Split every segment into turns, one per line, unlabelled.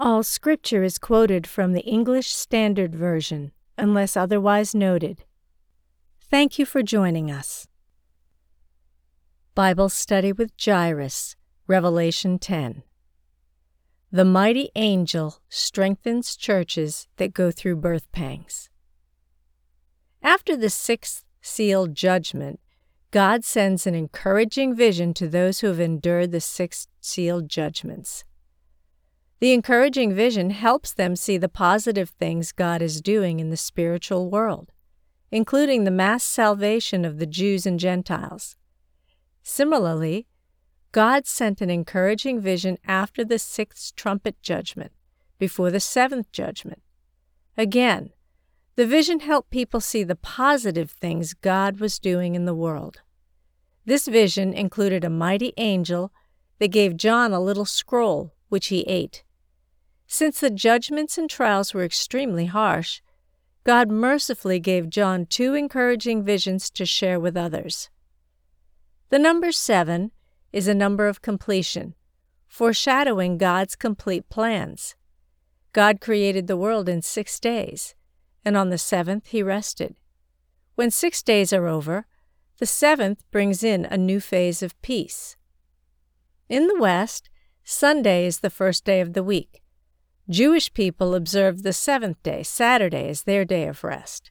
All scripture is quoted from the English Standard Version, unless otherwise noted. Thank you for joining us. Bible Study with Jairus, Revelation 10. The mighty angel strengthens churches that go through birth pangs. After the sixth seal judgment, God sends an encouraging vision to those who have endured the sixth seal judgments. The encouraging vision helps them see the positive things God is doing in the spiritual world, including the mass salvation of the Jews and Gentiles. Similarly, God sent an encouraging vision after the sixth trumpet judgment, before the seventh judgment. Again, the vision helped people see the positive things God was doing in the world. This vision included a mighty angel that gave John a little scroll, which he ate. Since the judgments and trials were extremely harsh, God mercifully gave John two encouraging visions to share with others. The number seven is a number of completion, foreshadowing God's complete plans. God created the world in six days, and on the seventh he rested. When six days are over, the seventh brings in a new phase of peace. In the West, Sunday is the first day of the week. Jewish people observe the seventh day, Saturday, as their day of rest.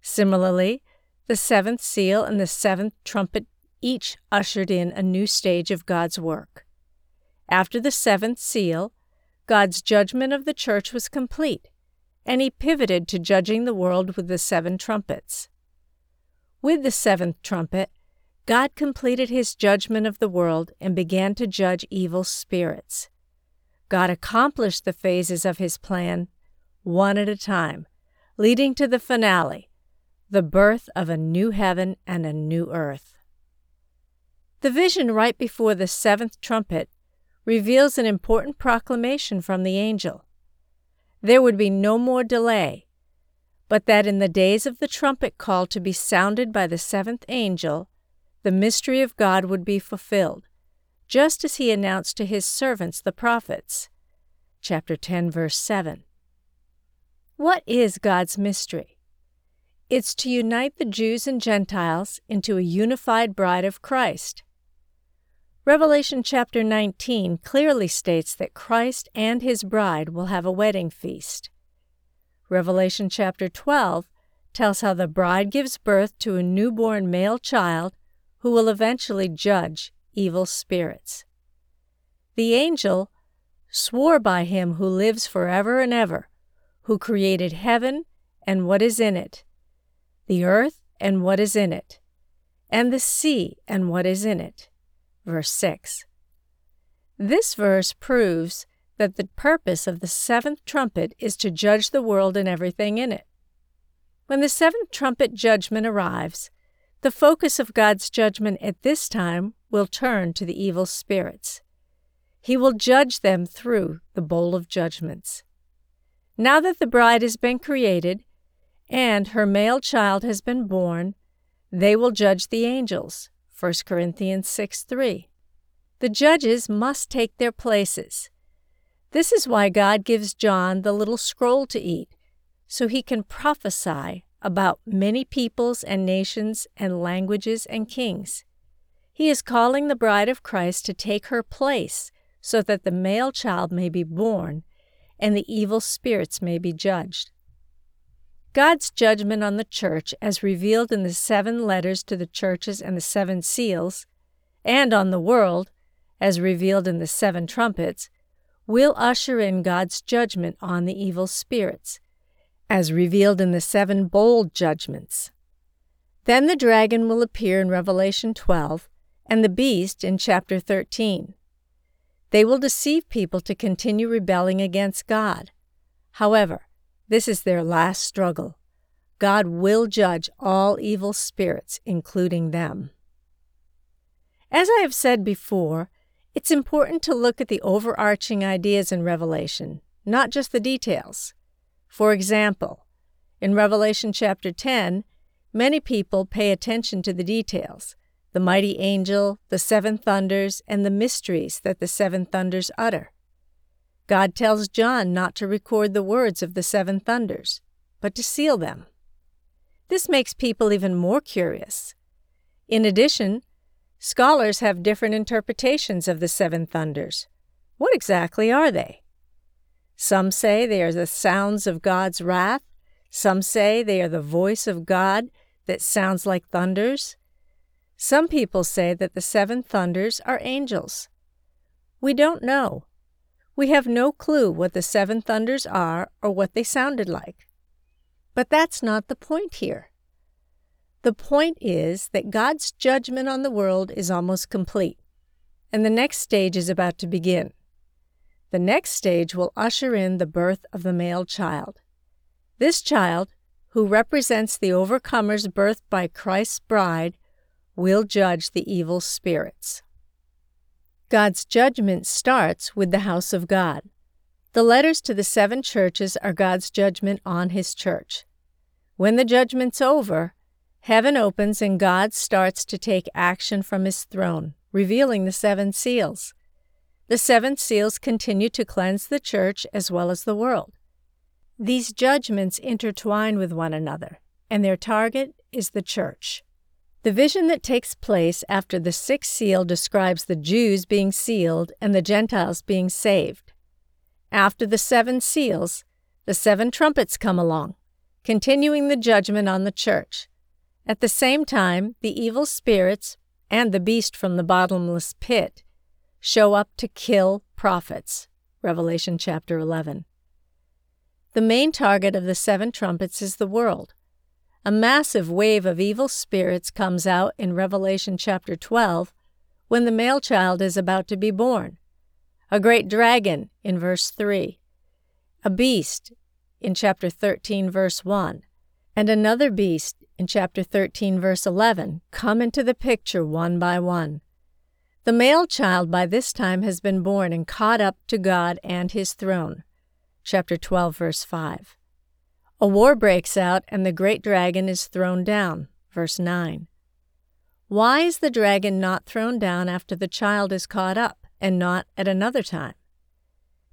Similarly, the seventh seal and the seventh trumpet each ushered in a new stage of God's work. After the seventh seal, God's judgment of the church was complete, and he pivoted to judging the world with the seven trumpets. With the seventh trumpet, God completed his judgment of the world and began to judge evil spirits. God accomplished the phases of his plan one at a time, leading to the finale, the birth of a new heaven and a new earth. The vision right before the seventh trumpet reveals an important proclamation from the angel. There would be no more delay, but that in the days of the trumpet call to be sounded by the seventh angel, the mystery of God would be fulfilled, just as he announced to his servants the prophets. Chapter 10, verse 7. What is God's mystery? It's to unite the Jews and Gentiles into a unified bride of Christ. Revelation chapter 19 clearly states that Christ and his bride will have a wedding feast. Revelation chapter 12 tells how the bride gives birth to a newborn male child who will eventually judge evil spirits. The angel swore by him who lives forever and ever, who created heaven and what is in it, the earth and what is in it, and the sea and what is in it. Verse 6. This verse proves that the purpose of the seventh trumpet is to judge the world and everything in it. When the seventh trumpet judgment arrives, the focus of God's judgment at this time will turn to the evil spirits. He will judge them through the bowl of judgments. Now that the bride has been created and her male child has been born, they will judge the angels. 1 Corinthians 6 3. The judges must take their places. This is why God gives John the little scroll to eat, so he can prophesy about many peoples and nations and languages and kings. He is calling the bride of Christ to take her place so that the male child may be born and the evil spirits may be judged. God's judgment on the church, as revealed in the seven letters to the churches and the seven seals, and on the world, as revealed in the seven trumpets, will usher in God's judgment on the evil spirits, as revealed in the seven bowl judgments. Then the dragon will appear in Revelation 12 and the beast in chapter 13. They will deceive people to continue rebelling against God. However, This is their last struggle. God will judge all evil spirits, including them. As I have said before, it's important to look at the overarching ideas in Revelation, not just the details. For example, in Revelation chapter 10, many people pay attention to the details the mighty angel, the seven thunders, and the mysteries that the seven thunders utter. God tells John not to record the words of the seven thunders, but to seal them. This makes people even more curious. In addition, scholars have different interpretations of the seven thunders. What exactly are they? Some say they are the sounds of God's wrath. Some say they are the voice of God that sounds like thunders. Some people say that the seven thunders are angels. We don't know. We have no clue what the seven thunders are or what they sounded like. But that's not the point here. The point is that God's judgment on the world is almost complete, and the next stage is about to begin. The next stage will usher in the birth of the male child. This child, who represents the overcomers birth by Christ's bride, will judge the evil spirits. God's judgment starts with the house of God. The letters to the seven churches are God's judgment on His church. When the judgment's over, heaven opens and God starts to take action from His throne, revealing the seven seals. The seven seals continue to cleanse the church as well as the world. These judgments intertwine with one another, and their target is the church. The vision that takes place after the sixth seal describes the Jews being sealed and the Gentiles being saved. After the seven seals, the seven trumpets come along, continuing the judgment on the church. At the same time, the evil spirits and the beast from the bottomless pit show up to kill prophets. Revelation chapter 11. The main target of the seven trumpets is the world. A massive wave of evil spirits comes out in Revelation chapter 12 when the male child is about to be born a great dragon in verse 3, a beast in chapter 13, verse 1, and another beast in chapter 13, verse 11 come into the picture one by one. The male child by this time has been born and caught up to God and his throne. Chapter 12, verse 5. A war breaks out and the great dragon is thrown down. Verse 9. Why is the dragon not thrown down after the child is caught up? and not at another time.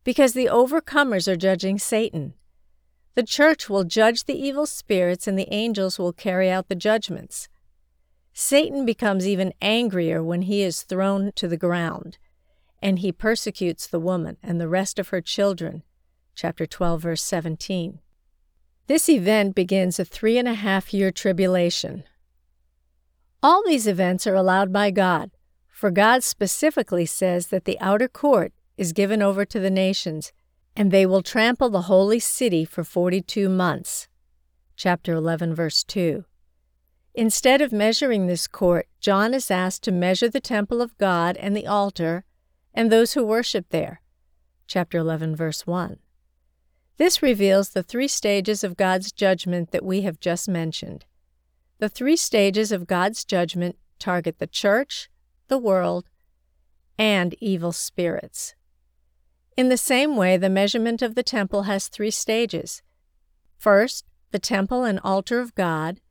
Because the overcomers are judging Satan. The church will judge the evil spirits and the angels will carry out the judgments. Satan becomes even angrier when he is thrown to the ground, and he persecutes the woman and the rest of her children. Chapter 12, verse 17. This event begins a three and a half year tribulation. All these events are allowed by God for God specifically says that the outer court is given over to the nations, and they will trample the holy city for 42 months. Chapter 11, verse 2. Instead of measuring this court, John is asked to measure the temple of God and the altar and those who worship there. Chapter 11, verse 1. This reveals the three stages of God's judgment that we have just mentioned. The three stages of God's judgment target the church, the world, and evil spirits. In the same way, the measurement of the temple has three stages. First, the temple and altar of God,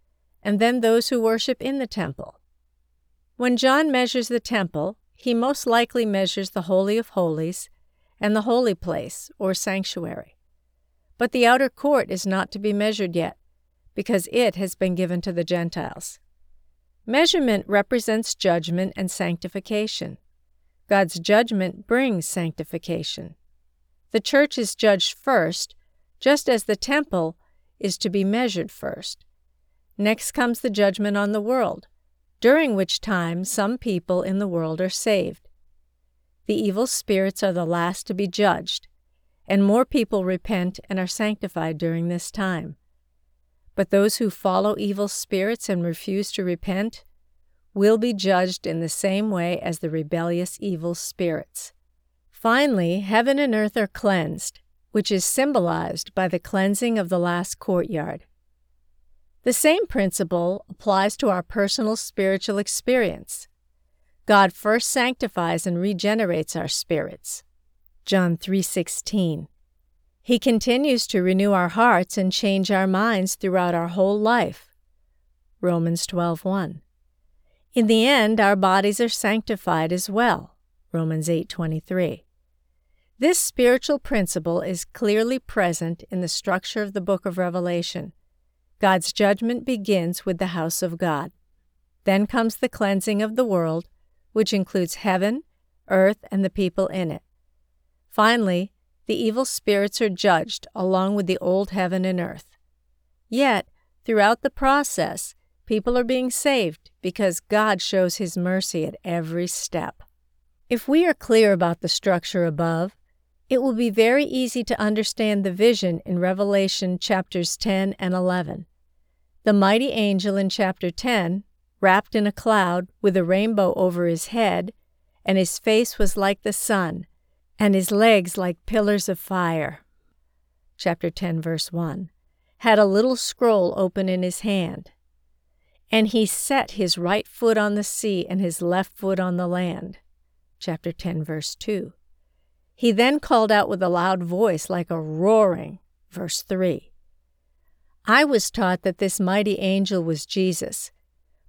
and then those who worship in the temple. When John measures the temple, he most likely measures the Holy of Holies and the holy place, or sanctuary. But the outer court is not to be measured yet, because it has been given to the Gentiles. Measurement represents judgment and sanctification. God's judgment brings sanctification. The church is judged first, just as the temple is to be measured first. Next comes the judgment on the world, during which time some people in the world are saved. The evil spirits are the last to be judged, and more people repent and are sanctified during this time. But those who follow evil spirits and refuse to repent will be judged in the same way as the rebellious evil spirits. Finally, heaven and earth are cleansed, which is symbolized by the cleansing of the last courtyard. The same principle applies to our personal spiritual experience. God first sanctifies and regenerates our spirits. John 3:16. He continues to renew our hearts and change our minds throughout our whole life. Romans 12:1. In the end, our bodies are sanctified as well. Romans 8:23. This spiritual principle is clearly present in the structure of the book of Revelation. God's judgment begins with the house of God. Then comes the cleansing of the world, which includes heaven, earth, and the people in it. Finally, the evil spirits are judged along with the old heaven and earth. Yet, throughout the process, people are being saved because God shows His mercy at every step. If we are clear about the structure above, it will be very easy to understand the vision in Revelation chapters 10 and 11. The mighty angel in chapter 10, wrapped in a cloud with a rainbow over his head, and his face was like the sun, and his legs like pillars of fire. Chapter 10, verse 1 had a little scroll open in his hand. And he set his right foot on the sea and his left foot on the land. Chapter 10, verse 2. He then called out with a loud voice like a roaring. Verse 3. I was taught that this mighty angel was Jesus,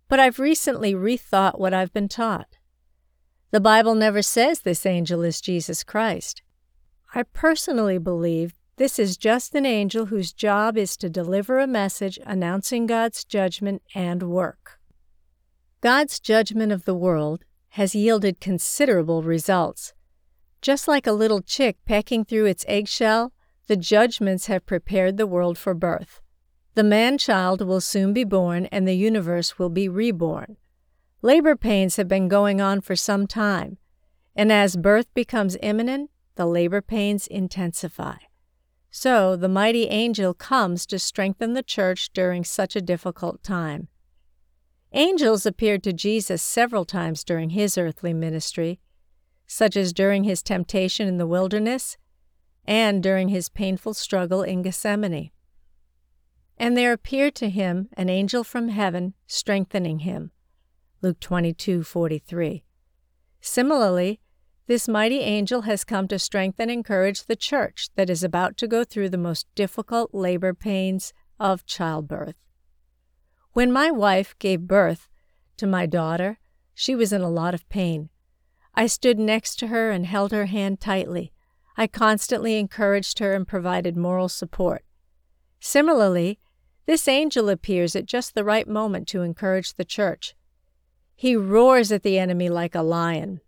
but I've recently rethought what I've been taught. The Bible never says this angel is Jesus Christ. I personally believe this is just an angel whose job is to deliver a message announcing God's judgment and work. God's judgment of the world has yielded considerable results. Just like a little chick pecking through its eggshell, the judgments have prepared the world for birth. The man child will soon be born and the universe will be reborn. Labor pains have been going on for some time, and as birth becomes imminent, the labor pains intensify. So the mighty angel comes to strengthen the church during such a difficult time. Angels appeared to Jesus several times during his earthly ministry, such as during his temptation in the wilderness and during his painful struggle in Gethsemane. And there appeared to him an angel from heaven strengthening him. Luke 22:43. Similarly, this mighty angel has come to strengthen and encourage the church that is about to go through the most difficult labor pains of childbirth. When my wife gave birth to my daughter, she was in a lot of pain. I stood next to her and held her hand tightly. I constantly encouraged her and provided moral support. Similarly, this angel appears at just the right moment to encourage the church. He roars at the enemy like a lion.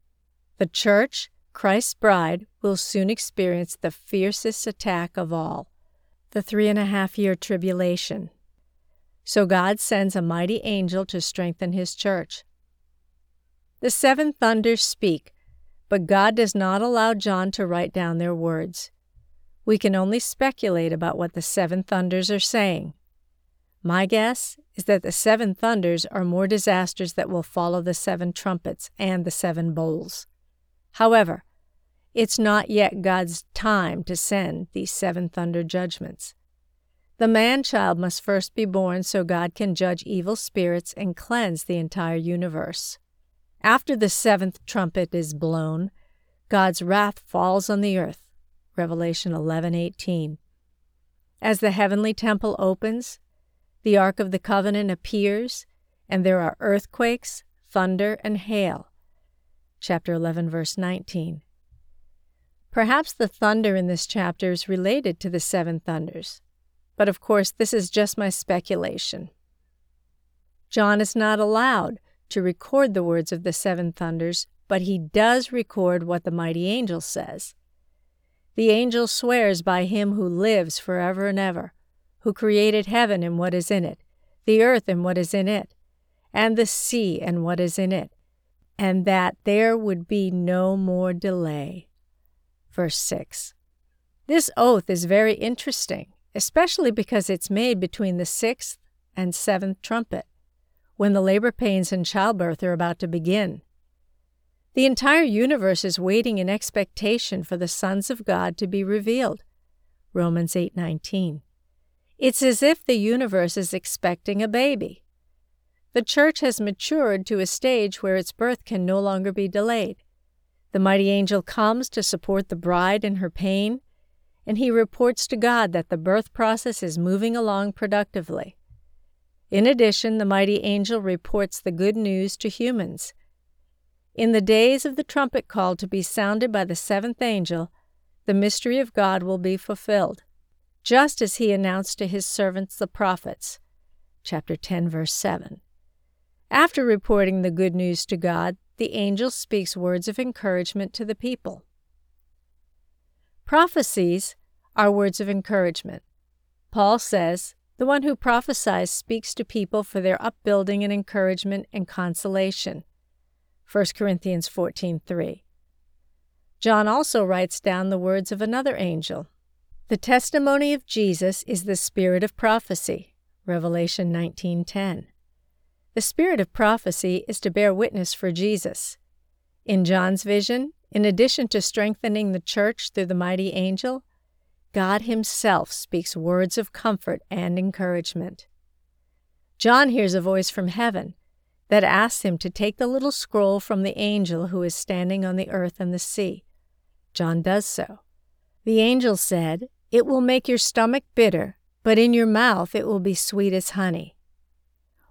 The church, Christ's bride, will soon experience the fiercest attack of all the three and a half year tribulation. So God sends a mighty angel to strengthen his church. The seven thunders speak, but God does not allow John to write down their words. We can only speculate about what the seven thunders are saying. My guess is that the seven thunders are more disasters that will follow the seven trumpets and the seven bowls. However, it's not yet God's time to send these seven thunder judgments. The man child must first be born so God can judge evil spirits and cleanse the entire universe. After the seventh trumpet is blown, God's wrath falls on the earth. Revelation 11:18. As the heavenly temple opens, the ark of the covenant appears, and there are earthquakes, thunder, and hail. Chapter 11 verse 19. Perhaps the thunder in this chapter is related to the seven thunders, but of course this is just my speculation. John is not allowed to record the words of the seven thunders, but he does record what the mighty angel says. The angel swears by him who lives forever and ever, who created heaven and what is in it, the earth and what is in it, and the sea and what is in it, and that there would be no more delay. Verse 6. This oath is very interesting, especially because it's made between the sixth and seventh trumpet when the labor pains and childbirth are about to begin. The entire universe is waiting in expectation for the sons of God to be revealed. Romans 8:19. It's as if the universe is expecting a baby. The church has matured to a stage where its birth can no longer be delayed. The mighty angel comes to support the bride in her pain, and he reports to God that the birth process is moving along productively. In addition, the mighty angel reports the good news to humans. In the days of the trumpet call to be sounded by the seventh angel, the mystery of God will be fulfilled, just as he announced to his servants the prophets. Chapter 10, verse 7. After reporting the good news to God, the angel speaks words of encouragement to the people. Prophecies are words of encouragement. Paul says, The one who prophesies speaks to people for their upbuilding and encouragement and consolation. 1 Corinthians 14:3. John also writes down the words of another angel. The testimony of Jesus is the spirit of prophecy. Revelation 19:10. The spirit of prophecy is to bear witness for Jesus. In John's vision, in addition to strengthening the church through the mighty angel, God Himself speaks words of comfort and encouragement. John hears a voice from heaven that asks him to take the little scroll from the angel who is standing on the earth and the sea. John does so. The angel said, It will make your stomach bitter, but in your mouth it will be sweet as honey.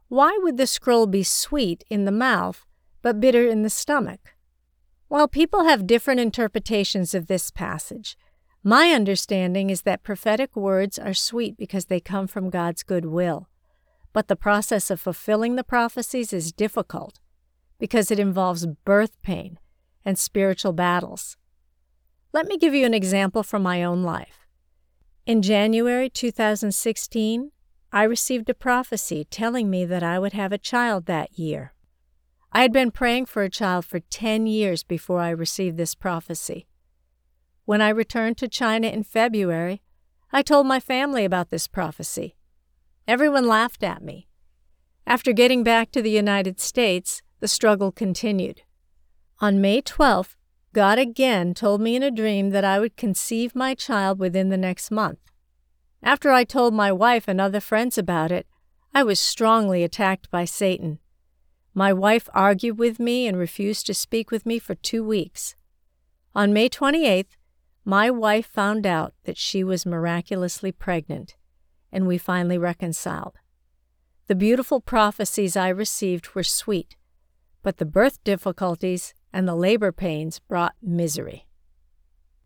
Why would the scroll be sweet in the mouth but bitter in the stomach? While people have different interpretations of this passage, my understanding is that prophetic words are sweet because they come from God's good will. But the process of fulfilling the prophecies is difficult because it involves birth pain and spiritual battles. Let me give you an example from my own life. In January 2016, I received a prophecy telling me that I would have a child that year. I had been praying for a child for 10 years before I received this prophecy. When I returned to China in February, I told my family about this prophecy. Everyone laughed at me. After getting back to the United States, the struggle continued. On May 12th, God again told me in a dream that I would conceive my child within the next month. After I told my wife and other friends about it, I was strongly attacked by Satan. My wife argued with me and refused to speak with me for two weeks. On May 28th, my wife found out that she was miraculously pregnant, and we finally reconciled. The beautiful prophecies I received were sweet, but the birth difficulties and the labor pains brought misery.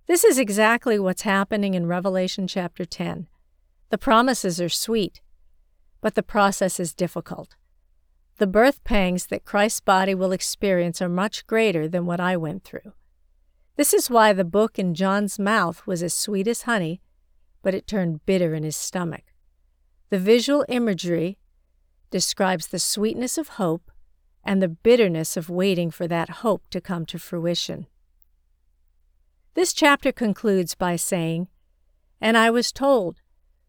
This is exactly what's happening in Revelation chapter 10. The promises are sweet, but the process is difficult. The birth pangs that Christ's body will experience are much greater than what I went through. This is why the book in John's mouth was as sweet as honey, but it turned bitter in his stomach. The visual imagery describes the sweetness of hope and the bitterness of waiting for that hope to come to fruition. This chapter concludes by saying, And I was told,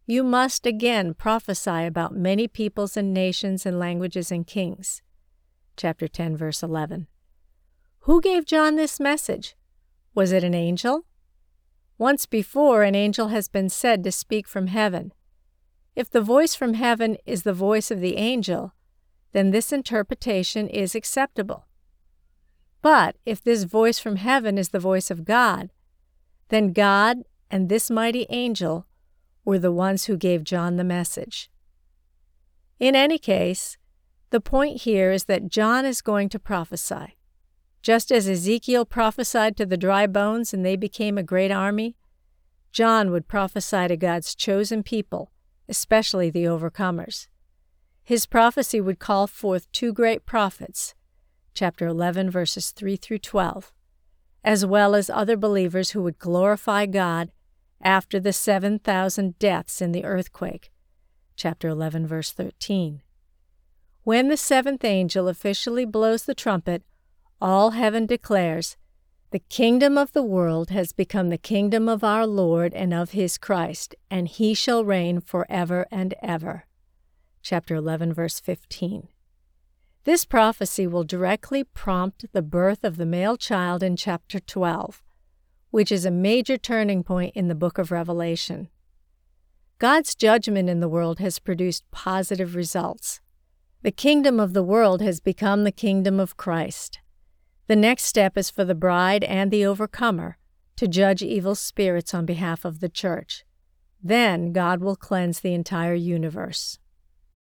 you must again prophesy about many peoples and nations and languages and kings. Chapter 10, verse 11. Who gave John this message? Was it an angel? Once before, an angel has been said to speak from heaven. If the voice from heaven is the voice of the angel, then this interpretation is acceptable. But if this voice from heaven is the voice of God, then God and this mighty angel were the ones who gave John the message. In any case, the point here is that John is going to prophesy. Just as Ezekiel prophesied to the dry bones and they became a great army, John would prophesy to God's chosen people, especially the overcomers. His prophecy would call forth two great prophets, chapter 11, verses 3 through 12, as well as other believers who would glorify God after the 7,000 deaths in the earthquake. Chapter 11, verse 13. When the seventh angel officially blows the trumpet, all heaven declares, The kingdom of the world has become the kingdom of our Lord and of his Christ, and he shall reign forever and ever. Chapter 11, verse 15. This prophecy will directly prompt the birth of the male child in chapter 12 which is a major turning point in the book of Revelation. God's judgment in the world has produced positive results. The kingdom of the world has become the kingdom of Christ. The next step is for the bride and the overcomer to judge evil spirits on behalf of the church. Then God will cleanse the entire universe.